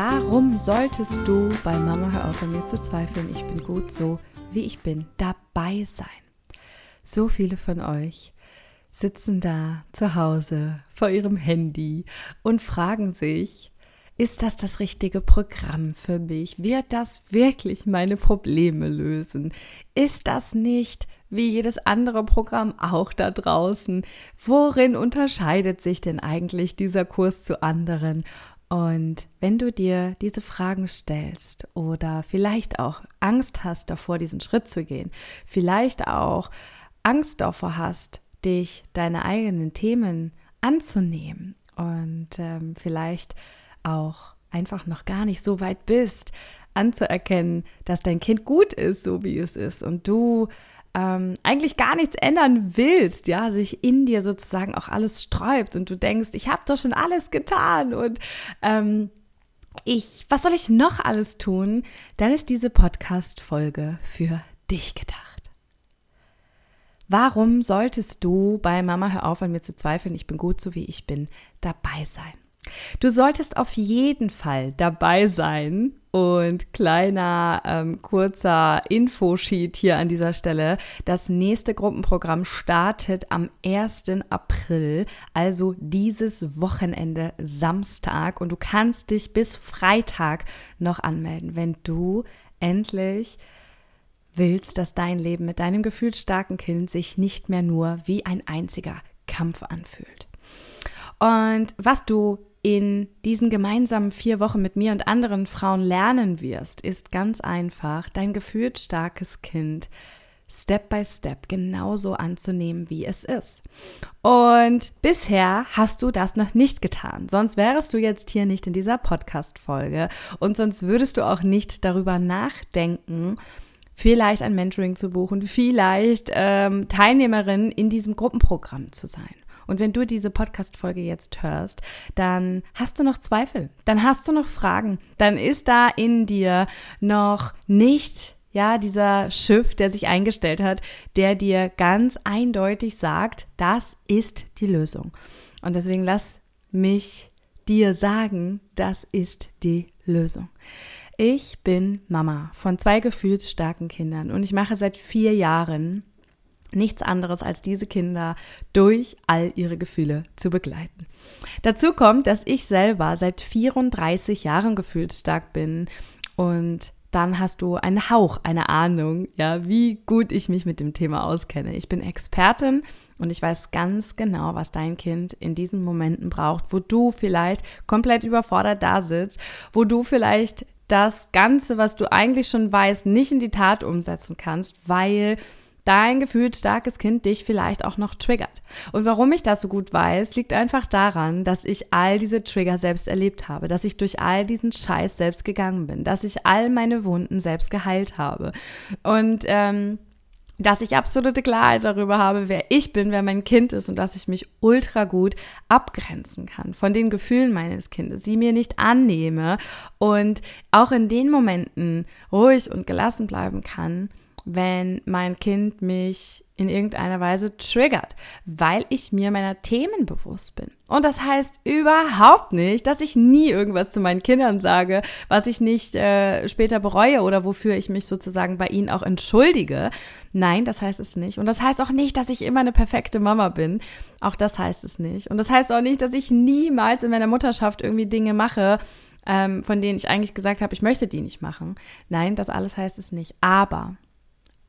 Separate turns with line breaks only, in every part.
Darum solltest du bei Mama Hör auf an mir zu zweifeln. Ich bin gut so, wie ich bin, dabei sein. So viele von euch sitzen da zu Hause vor ihrem Handy und fragen sich, ist das das richtige Programm für mich? Wird das wirklich meine Probleme lösen? Ist das nicht wie jedes andere Programm auch da draußen? Worin unterscheidet sich denn eigentlich dieser Kurs zu anderen? Und wenn du dir diese Fragen stellst oder vielleicht auch Angst hast davor, diesen Schritt zu gehen, vielleicht auch Angst davor hast, dich deine eigenen Themen anzunehmen und ähm, vielleicht auch einfach noch gar nicht so weit bist, anzuerkennen, dass dein Kind gut ist, so wie es ist und du ähm, eigentlich gar nichts ändern willst, ja, sich in dir sozusagen auch alles sträubt und du denkst, ich habe doch schon alles getan und ähm, ich, was soll ich noch alles tun? Dann ist diese Podcast-Folge für dich gedacht. Warum solltest du bei Mama Hör auf an mir zu zweifeln, ich bin gut so wie ich bin, dabei sein? Du solltest auf jeden Fall dabei sein. Und kleiner ähm, kurzer Infosheet hier an dieser Stelle. Das nächste Gruppenprogramm startet am 1. April, also dieses Wochenende Samstag. Und du kannst dich bis Freitag noch anmelden, wenn du endlich willst, dass dein Leben mit deinem gefühlsstarken Kind sich nicht mehr nur wie ein einziger Kampf anfühlt. Und was du in diesen gemeinsamen vier Wochen mit mir und anderen Frauen lernen wirst, ist ganz einfach, dein gefühlt starkes Kind Step by Step genauso anzunehmen, wie es ist. Und bisher hast du das noch nicht getan. Sonst wärst du jetzt hier nicht in dieser Podcast-Folge und sonst würdest du auch nicht darüber nachdenken, vielleicht ein Mentoring zu buchen, vielleicht ähm, Teilnehmerin in diesem Gruppenprogramm zu sein. Und wenn du diese Podcast-Folge jetzt hörst, dann hast du noch Zweifel, dann hast du noch Fragen, dann ist da in dir noch nicht ja, dieser Schiff, der sich eingestellt hat, der dir ganz eindeutig sagt, das ist die Lösung. Und deswegen lass mich dir sagen, das ist die Lösung. Ich bin Mama von zwei gefühlsstarken Kindern und ich mache seit vier Jahren nichts anderes als diese Kinder durch all ihre Gefühle zu begleiten. Dazu kommt, dass ich selber seit 34 Jahren gefühlsstark bin und dann hast du einen Hauch, eine Ahnung, ja, wie gut ich mich mit dem Thema auskenne. Ich bin Expertin und ich weiß ganz genau, was dein Kind in diesen Momenten braucht, wo du vielleicht komplett überfordert da sitzt, wo du vielleicht das Ganze, was du eigentlich schon weißt, nicht in die Tat umsetzen kannst, weil dein gefühlt starkes Kind dich vielleicht auch noch triggert. Und warum ich das so gut weiß, liegt einfach daran, dass ich all diese Trigger selbst erlebt habe, dass ich durch all diesen Scheiß selbst gegangen bin, dass ich all meine Wunden selbst geheilt habe. Und ähm, dass ich absolute Klarheit darüber habe, wer ich bin, wer mein Kind ist und dass ich mich ultra gut abgrenzen kann von den Gefühlen meines Kindes, sie mir nicht annehme und auch in den Momenten ruhig und gelassen bleiben kann, wenn mein Kind mich in irgendeiner Weise triggert, weil ich mir meiner Themen bewusst bin. Und das heißt überhaupt nicht, dass ich nie irgendwas zu meinen Kindern sage, was ich nicht äh, später bereue oder wofür ich mich sozusagen bei ihnen auch entschuldige. Nein, das heißt es nicht. Und das heißt auch nicht, dass ich immer eine perfekte Mama bin. Auch das heißt es nicht. Und das heißt auch nicht, dass ich niemals in meiner Mutterschaft irgendwie Dinge mache, ähm, von denen ich eigentlich gesagt habe, ich möchte die nicht machen. Nein, das alles heißt es nicht. Aber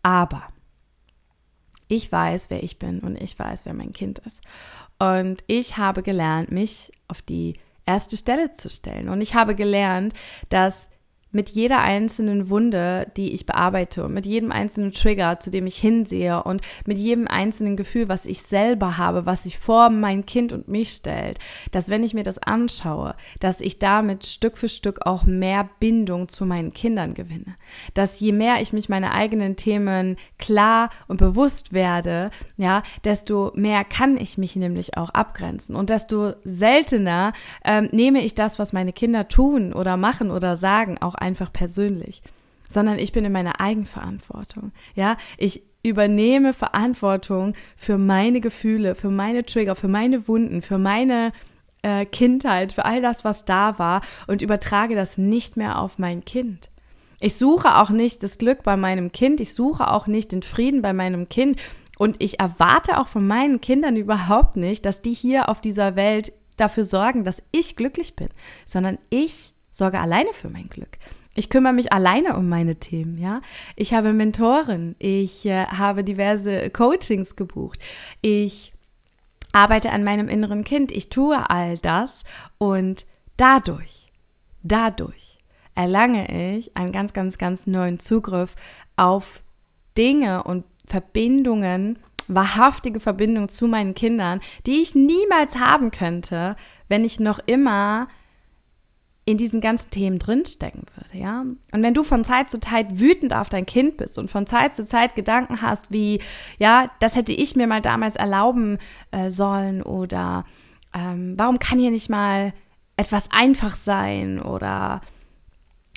aber ich weiß, wer ich bin und ich weiß, wer mein Kind ist. Und ich habe gelernt, mich auf die erste Stelle zu stellen. Und ich habe gelernt, dass mit jeder einzelnen Wunde, die ich bearbeite und mit jedem einzelnen Trigger, zu dem ich hinsehe und mit jedem einzelnen Gefühl, was ich selber habe, was sich vor mein Kind und mich stellt, dass wenn ich mir das anschaue, dass ich damit Stück für Stück auch mehr Bindung zu meinen Kindern gewinne. Dass je mehr ich mich meine eigenen Themen klar und bewusst werde, ja, desto mehr kann ich mich nämlich auch abgrenzen und desto seltener ähm, nehme ich das, was meine Kinder tun oder machen oder sagen, auch einfach persönlich, sondern ich bin in meiner Eigenverantwortung. Ja, ich übernehme Verantwortung für meine Gefühle, für meine Trigger, für meine Wunden, für meine äh, Kindheit, für all das, was da war und übertrage das nicht mehr auf mein Kind. Ich suche auch nicht das Glück bei meinem Kind, ich suche auch nicht den Frieden bei meinem Kind und ich erwarte auch von meinen Kindern überhaupt nicht, dass die hier auf dieser Welt dafür sorgen, dass ich glücklich bin, sondern ich sorge alleine für mein Glück. Ich kümmere mich alleine um meine Themen, ja. Ich habe Mentoren, ich äh, habe diverse Coachings gebucht, ich arbeite an meinem inneren Kind, ich tue all das und dadurch, dadurch erlange ich einen ganz, ganz, ganz neuen Zugriff auf Dinge und Verbindungen, wahrhaftige Verbindungen zu meinen Kindern, die ich niemals haben könnte, wenn ich noch immer in diesen ganzen Themen drinstecken würde, ja. Und wenn du von Zeit zu Zeit wütend auf dein Kind bist und von Zeit zu Zeit Gedanken hast, wie, ja, das hätte ich mir mal damals erlauben äh, sollen oder ähm, warum kann hier nicht mal etwas einfach sein oder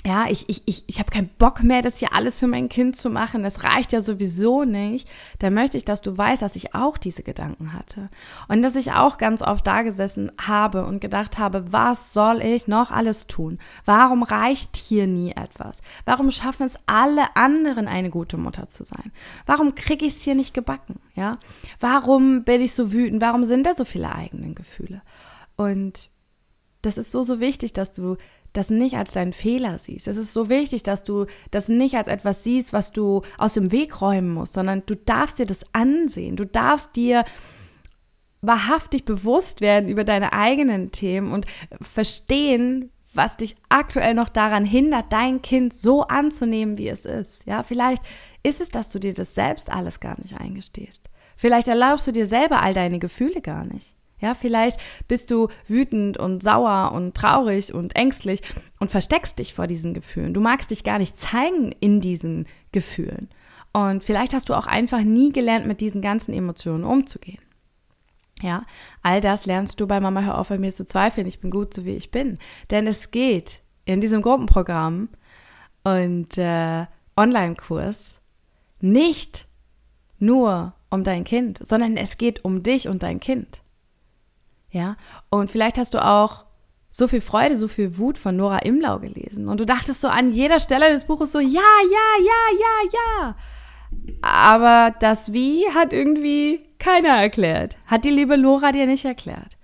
ja, ich, ich, ich, ich habe keinen Bock mehr, das hier alles für mein Kind zu machen, das reicht ja sowieso nicht, dann möchte ich, dass du weißt, dass ich auch diese Gedanken hatte. Und dass ich auch ganz oft da gesessen habe und gedacht habe, was soll ich noch alles tun? Warum reicht hier nie etwas? Warum schaffen es alle anderen, eine gute Mutter zu sein? Warum kriege ich es hier nicht gebacken? Ja? Warum bin ich so wütend? Warum sind da so viele eigene Gefühle? Und das ist so, so wichtig, dass du das nicht als deinen Fehler siehst. Es ist so wichtig, dass du das nicht als etwas siehst, was du aus dem Weg räumen musst, sondern du darfst dir das ansehen. Du darfst dir wahrhaftig bewusst werden über deine eigenen Themen und verstehen, was dich aktuell noch daran hindert, dein Kind so anzunehmen, wie es ist. Ja, vielleicht ist es, dass du dir das selbst alles gar nicht eingestehst. Vielleicht erlaubst du dir selber all deine Gefühle gar nicht. Ja, vielleicht bist du wütend und sauer und traurig und ängstlich und versteckst dich vor diesen Gefühlen. Du magst dich gar nicht zeigen in diesen Gefühlen. Und vielleicht hast du auch einfach nie gelernt, mit diesen ganzen Emotionen umzugehen. Ja, all das lernst du bei Mama Hör auf, bei mir zu zweifeln. Ich bin gut, so wie ich bin. Denn es geht in diesem Gruppenprogramm und äh, Online-Kurs nicht nur um dein Kind, sondern es geht um dich und dein Kind. Ja, und vielleicht hast du auch so viel Freude, so viel Wut von Nora Imlau gelesen und du dachtest so an jeder Stelle des Buches so, ja, ja, ja, ja, ja. Aber das Wie hat irgendwie keiner erklärt. Hat die liebe Nora dir nicht erklärt.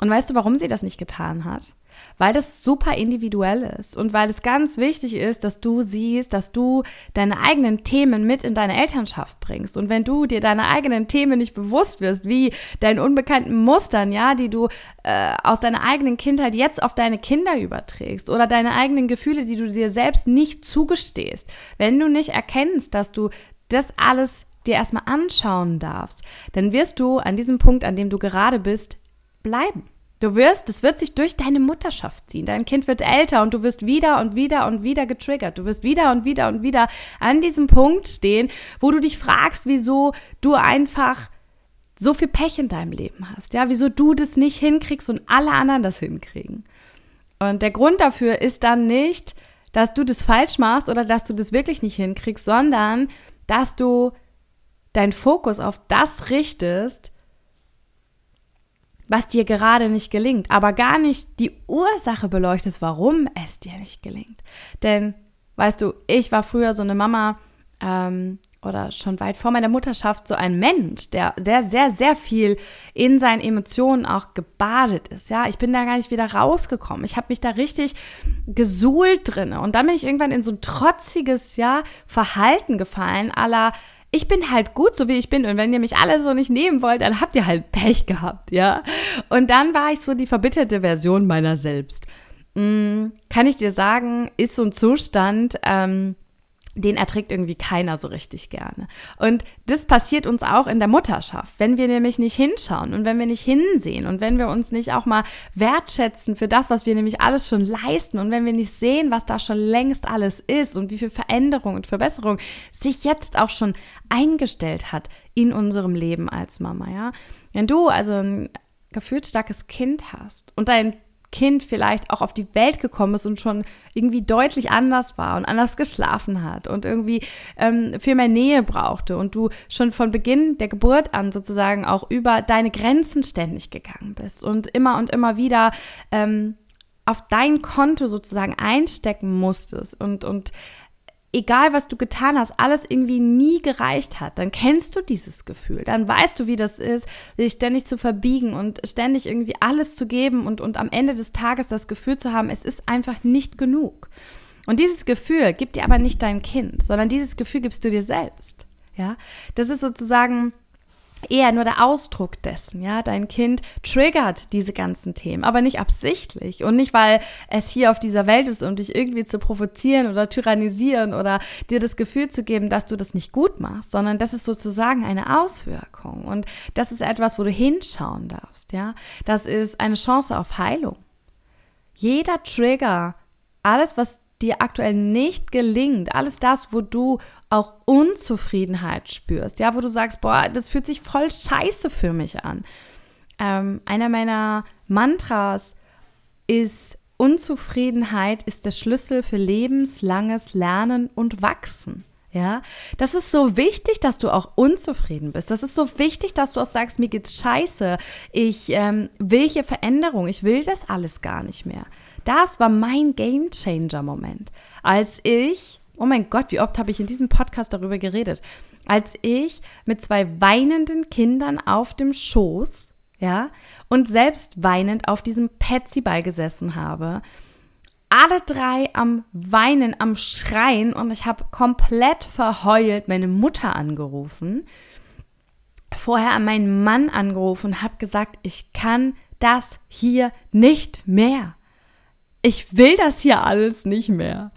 Und weißt du, warum sie das nicht getan hat? Weil das super individuell ist und weil es ganz wichtig ist, dass du siehst, dass du deine eigenen Themen mit in deine Elternschaft bringst. Und wenn du dir deine eigenen Themen nicht bewusst wirst, wie deinen unbekannten Mustern, ja, die du äh, aus deiner eigenen Kindheit jetzt auf deine Kinder überträgst oder deine eigenen Gefühle, die du dir selbst nicht zugestehst, wenn du nicht erkennst, dass du das alles dir erstmal anschauen darfst, dann wirst du an diesem Punkt, an dem du gerade bist, bleiben. Du wirst, es wird sich durch deine Mutterschaft ziehen. Dein Kind wird älter und du wirst wieder und wieder und wieder getriggert. Du wirst wieder und wieder und wieder an diesem Punkt stehen, wo du dich fragst, wieso du einfach so viel Pech in deinem Leben hast. Ja, wieso du das nicht hinkriegst und alle anderen das hinkriegen. Und der Grund dafür ist dann nicht, dass du das falsch machst oder dass du das wirklich nicht hinkriegst, sondern dass du deinen Fokus auf das richtest, was dir gerade nicht gelingt, aber gar nicht die Ursache beleuchtest, warum es dir nicht gelingt. Denn, weißt du, ich war früher so eine Mama ähm, oder schon weit vor meiner Mutterschaft so ein Mensch, der sehr, sehr, sehr viel in seinen Emotionen auch gebadet ist. Ja, ich bin da gar nicht wieder rausgekommen. Ich habe mich da richtig gesuhlt drin. Und dann bin ich irgendwann in so ein trotziges, ja, Verhalten gefallen, aller ich bin halt gut, so wie ich bin. Und wenn ihr mich alle so nicht nehmen wollt, dann habt ihr halt Pech gehabt, ja. Und dann war ich so die verbitterte Version meiner selbst. mh, mm, kann ich dir sagen, ist so ein Zustand, ähm, den erträgt irgendwie keiner so richtig gerne. Und das passiert uns auch in der Mutterschaft, wenn wir nämlich nicht hinschauen und wenn wir nicht hinsehen und wenn wir uns nicht auch mal wertschätzen für das, was wir nämlich alles schon leisten und wenn wir nicht sehen, was da schon längst alles ist und wie viel Veränderung und Verbesserung sich jetzt auch schon eingestellt hat in unserem Leben als Mama, ja. Wenn du also ein gefühlt starkes Kind hast und dein Kind vielleicht auch auf die Welt gekommen ist und schon irgendwie deutlich anders war und anders geschlafen hat und irgendwie ähm, viel mehr Nähe brauchte und du schon von Beginn der Geburt an sozusagen auch über deine Grenzen ständig gegangen bist und immer und immer wieder ähm, auf dein Konto sozusagen einstecken musstest und, und egal was du getan hast, alles irgendwie nie gereicht hat, dann kennst du dieses Gefühl. Dann weißt du, wie das ist, sich ständig zu verbiegen und ständig irgendwie alles zu geben und, und am Ende des Tages das Gefühl zu haben, es ist einfach nicht genug. Und dieses Gefühl gibt dir aber nicht dein Kind, sondern dieses Gefühl gibst du dir selbst. Ja, das ist sozusagen eher nur der Ausdruck dessen, ja. Dein Kind triggert diese ganzen Themen, aber nicht absichtlich und nicht, weil es hier auf dieser Welt ist, um dich irgendwie zu provozieren oder tyrannisieren oder dir das Gefühl zu geben, dass du das nicht gut machst, sondern das ist sozusagen eine Auswirkung und das ist etwas, wo du hinschauen darfst, ja. Das ist eine Chance auf Heilung. Jeder Trigger, alles, was dir aktuell nicht gelingt, alles das, wo du auch Unzufriedenheit spürst, ja, wo du sagst, boah, das fühlt sich voll scheiße für mich an. Ähm, einer meiner Mantras ist, Unzufriedenheit ist der Schlüssel für lebenslanges Lernen und Wachsen. Ja, das ist so wichtig, dass du auch unzufrieden bist. Das ist so wichtig, dass du auch sagst, mir geht's scheiße. Ich ähm, will hier Veränderung. Ich will das alles gar nicht mehr. Das war mein Game Changer Moment, als ich, oh mein Gott, wie oft habe ich in diesem Podcast darüber geredet, als ich mit zwei weinenden Kindern auf dem Schoß, ja, und selbst weinend auf diesem Petsy-Ball gesessen habe, alle drei am Weinen, am Schreien und ich habe komplett verheult meine Mutter angerufen, vorher an meinen Mann angerufen und habe gesagt, ich kann das hier nicht mehr ich will das hier alles nicht mehr.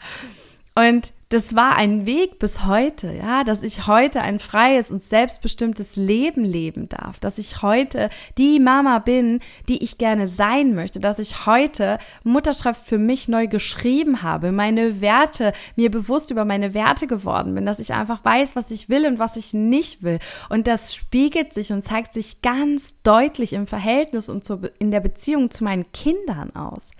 Und das war ein Weg bis heute, ja, dass ich heute ein freies und selbstbestimmtes Leben leben darf, dass ich heute die Mama bin, die ich gerne sein möchte, dass ich heute Mutterschaft für mich neu geschrieben habe, meine Werte, mir bewusst über meine Werte geworden bin, dass ich einfach weiß, was ich will und was ich nicht will. Und das spiegelt sich und zeigt sich ganz deutlich im Verhältnis und in der Beziehung zu meinen Kindern aus.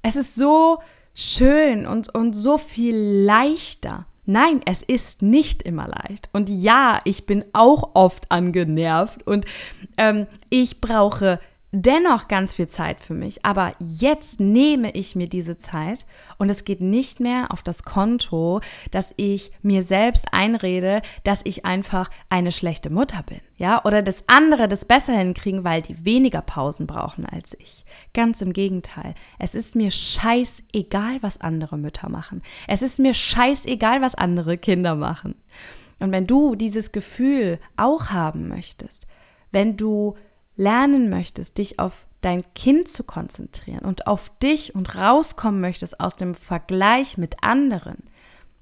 Es ist so schön und, und so viel leichter. Nein, es ist nicht immer leicht. Und ja, ich bin auch oft angenervt und ähm, ich brauche dennoch ganz viel Zeit für mich. Aber jetzt nehme ich mir diese Zeit und es geht nicht mehr auf das Konto, dass ich mir selbst einrede, dass ich einfach eine schlechte Mutter bin. Ja, oder dass andere das besser hinkriegen, weil die weniger Pausen brauchen als ich. Ganz im Gegenteil. Es ist mir scheißegal, was andere Mütter machen. Es ist mir scheißegal, was andere Kinder machen. Und wenn du dieses Gefühl auch haben möchtest, wenn du lernen möchtest, dich auf dein Kind zu konzentrieren und auf dich und rauskommen möchtest aus dem Vergleich mit anderen,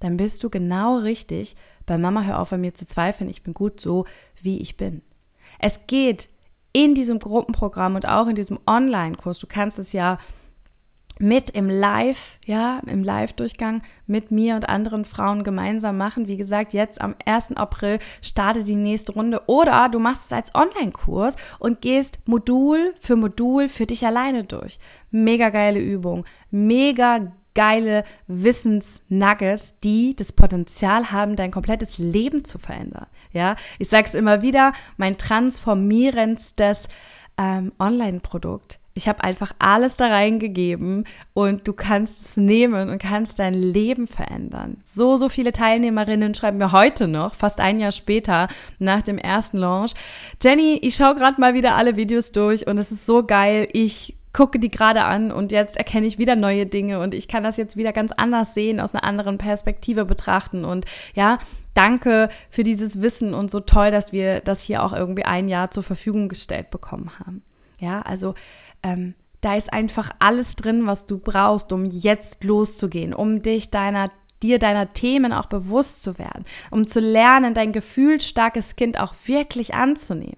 dann bist du genau richtig bei Mama, hör auf an mir zu zweifeln, ich bin gut so, wie ich bin. Es geht in diesem Gruppenprogramm und auch in diesem Online-Kurs, du kannst es ja mit im Live, ja, im Live-Durchgang mit mir und anderen Frauen gemeinsam machen. Wie gesagt, jetzt am 1. April startet die nächste Runde. Oder du machst es als Online-Kurs und gehst Modul für Modul für dich alleine durch. Mega geile Übung, mega geile Wissensnuggets, die das Potenzial haben, dein komplettes Leben zu verändern. Ja, ich sage es immer wieder, mein transformierendstes ähm, Online-Produkt ich habe einfach alles da reingegeben und du kannst es nehmen und kannst dein Leben verändern. So, so viele Teilnehmerinnen schreiben mir heute noch, fast ein Jahr später, nach dem ersten Launch. Jenny, ich schaue gerade mal wieder alle Videos durch und es ist so geil. Ich gucke die gerade an und jetzt erkenne ich wieder neue Dinge und ich kann das jetzt wieder ganz anders sehen, aus einer anderen Perspektive betrachten und ja, danke für dieses Wissen und so toll, dass wir das hier auch irgendwie ein Jahr zur Verfügung gestellt bekommen haben. Ja, also ähm, da ist einfach alles drin, was du brauchst, um jetzt loszugehen, um dich deiner dir deiner Themen auch bewusst zu werden, um zu lernen, dein gefühlsstarkes Kind auch wirklich anzunehmen.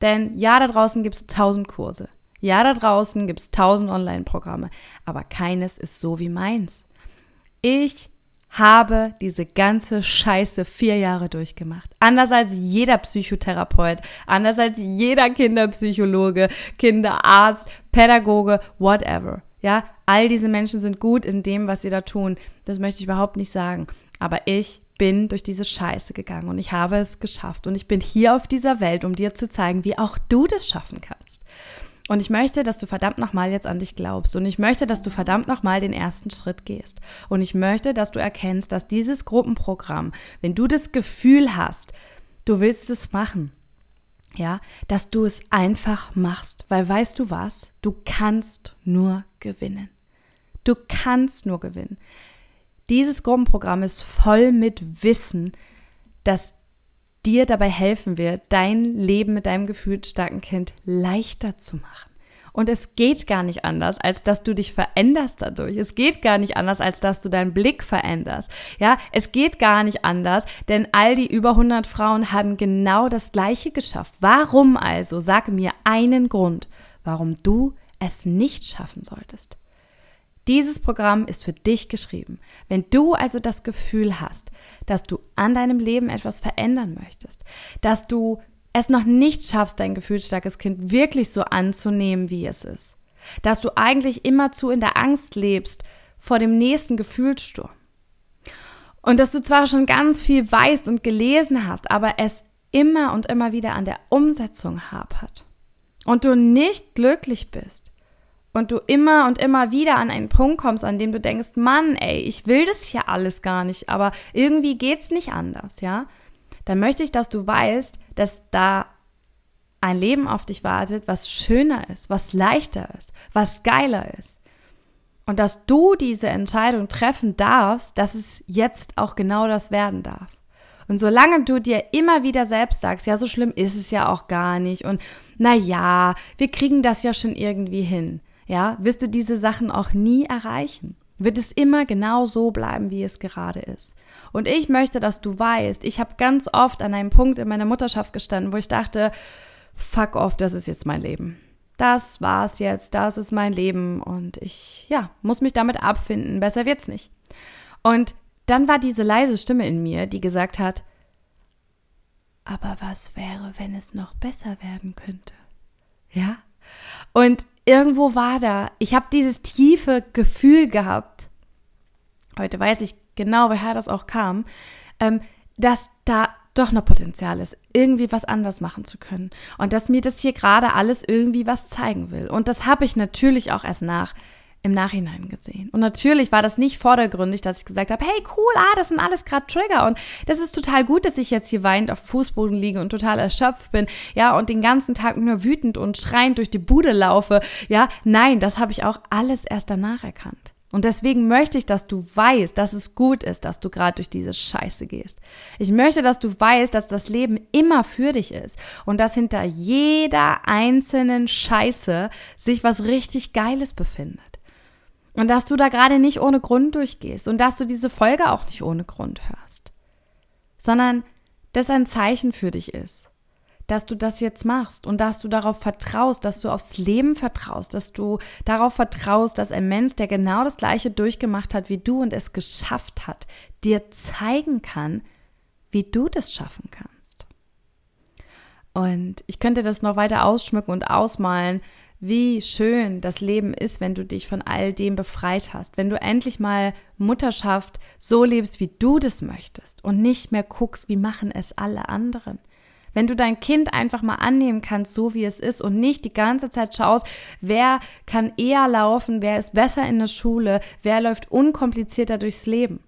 Denn ja, da draußen gibt es tausend Kurse. Ja, da draußen gibt es tausend Online-Programme. Aber keines ist so wie meins. Ich habe diese ganze Scheiße vier Jahre durchgemacht. Anders als jeder Psychotherapeut, anders als jeder Kinderpsychologe, Kinderarzt, Pädagoge, whatever. Ja, all diese Menschen sind gut in dem, was sie da tun. Das möchte ich überhaupt nicht sagen. Aber ich bin durch diese Scheiße gegangen und ich habe es geschafft. Und ich bin hier auf dieser Welt, um dir zu zeigen, wie auch du das schaffen kannst. Und ich möchte, dass du verdammt nochmal jetzt an dich glaubst. Und ich möchte, dass du verdammt nochmal den ersten Schritt gehst. Und ich möchte, dass du erkennst, dass dieses Gruppenprogramm, wenn du das Gefühl hast, du willst es machen, ja, dass du es einfach machst. Weil weißt du was? Du kannst nur gewinnen. Du kannst nur gewinnen. Dieses Gruppenprogramm ist voll mit Wissen, das dir dabei helfen wird, dein Leben mit deinem gefühlsstarken Kind leichter zu machen. Und es geht gar nicht anders, als dass du dich veränderst dadurch. Es geht gar nicht anders, als dass du deinen Blick veränderst. Ja, es geht gar nicht anders, denn all die über 100 Frauen haben genau das Gleiche geschafft. Warum also? Sag mir einen Grund, warum du es nicht schaffen solltest. Dieses Programm ist für dich geschrieben. Wenn du also das Gefühl hast, dass du an deinem Leben etwas verändern möchtest, dass du es noch nicht schaffst, dein gefühlsstarkes Kind wirklich so anzunehmen, wie es ist, dass du eigentlich immerzu in der Angst lebst vor dem nächsten Gefühlssturm und dass du zwar schon ganz viel weißt und gelesen hast, aber es immer und immer wieder an der Umsetzung hapert und du nicht glücklich bist, und du immer und immer wieder an einen Punkt kommst, an dem du denkst, Mann, ey, ich will das hier alles gar nicht, aber irgendwie geht's nicht anders, ja? Dann möchte ich, dass du weißt, dass da ein Leben auf dich wartet, was schöner ist, was leichter ist, was geiler ist. Und dass du diese Entscheidung treffen darfst, dass es jetzt auch genau das werden darf. Und solange du dir immer wieder selbst sagst, ja, so schlimm ist es ja auch gar nicht und na ja, wir kriegen das ja schon irgendwie hin, ja, wirst du diese Sachen auch nie erreichen. Wird es immer genau so bleiben, wie es gerade ist. Und ich möchte, dass du weißt, ich habe ganz oft an einem Punkt in meiner Mutterschaft gestanden, wo ich dachte, fuck off, das ist jetzt mein Leben. Das war's jetzt, das ist mein Leben und ich, ja, muss mich damit abfinden, besser wird's nicht. Und dann war diese leise Stimme in mir, die gesagt hat, aber was wäre, wenn es noch besser werden könnte? Ja? Und irgendwo war da, ich habe dieses tiefe Gefühl gehabt, heute weiß ich genau, woher das auch kam, ähm, dass da doch noch Potenzial ist, irgendwie was anders machen zu können. Und dass mir das hier gerade alles irgendwie was zeigen will. Und das habe ich natürlich auch erst nach im Nachhinein gesehen. Und natürlich war das nicht vordergründig, dass ich gesagt habe, hey cool, ah, das sind alles gerade Trigger und das ist total gut, dass ich jetzt hier weinend auf Fußboden liege und total erschöpft bin, ja, und den ganzen Tag nur wütend und schreiend durch die Bude laufe, ja. Nein, das habe ich auch alles erst danach erkannt. Und deswegen möchte ich, dass du weißt, dass es gut ist, dass du gerade durch diese Scheiße gehst. Ich möchte, dass du weißt, dass das Leben immer für dich ist und dass hinter jeder einzelnen Scheiße sich was richtig Geiles befindet. Und dass du da gerade nicht ohne Grund durchgehst und dass du diese Folge auch nicht ohne Grund hörst, sondern dass ein Zeichen für dich ist, dass du das jetzt machst und dass du darauf vertraust, dass du aufs Leben vertraust, dass du darauf vertraust, dass ein Mensch, der genau das gleiche durchgemacht hat wie du und es geschafft hat, dir zeigen kann, wie du das schaffen kannst. Und ich könnte das noch weiter ausschmücken und ausmalen, wie schön das Leben ist, wenn du dich von all dem befreit hast, wenn du endlich mal Mutterschaft so lebst, wie du das möchtest und nicht mehr guckst, wie machen es alle anderen. Wenn du dein Kind einfach mal annehmen kannst, so wie es ist und nicht die ganze Zeit schaust, wer kann eher laufen, wer ist besser in der Schule, wer läuft unkomplizierter durchs Leben.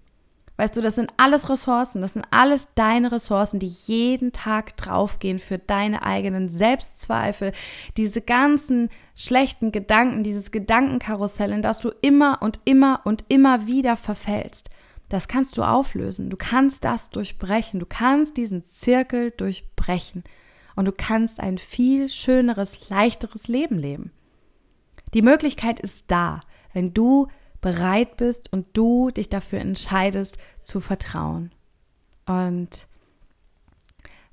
Weißt du, das sind alles Ressourcen, das sind alles deine Ressourcen, die jeden Tag draufgehen für deine eigenen Selbstzweifel, diese ganzen schlechten Gedanken, dieses Gedankenkarussell, in das du immer und immer und immer wieder verfällst. Das kannst du auflösen. Du kannst das durchbrechen. Du kannst diesen Zirkel durchbrechen. Und du kannst ein viel schöneres, leichteres Leben leben. Die Möglichkeit ist da, wenn du bereit bist und du dich dafür entscheidest zu vertrauen. Und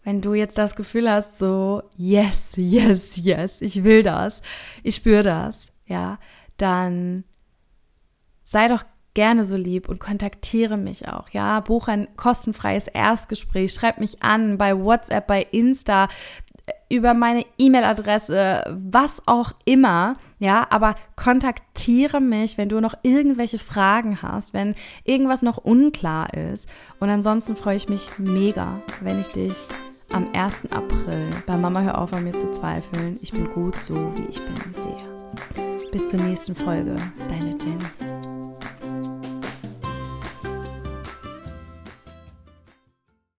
wenn du jetzt das Gefühl hast, so, yes, yes, yes, ich will das, ich spüre das, ja, dann sei doch gerne so lieb und kontaktiere mich auch. Ja, buch ein kostenfreies Erstgespräch, schreib mich an bei WhatsApp, bei Insta, über meine E-Mail-Adresse, was auch immer, ja, aber kontaktiere mich, wenn du noch irgendwelche Fragen hast, wenn irgendwas noch unklar ist. Und ansonsten freue ich mich mega, wenn ich dich am 1. April bei Mama Hör auf an mir zu zweifeln. Ich bin gut so, wie ich bin, sehe. Bis zur nächsten Folge, deine Jen.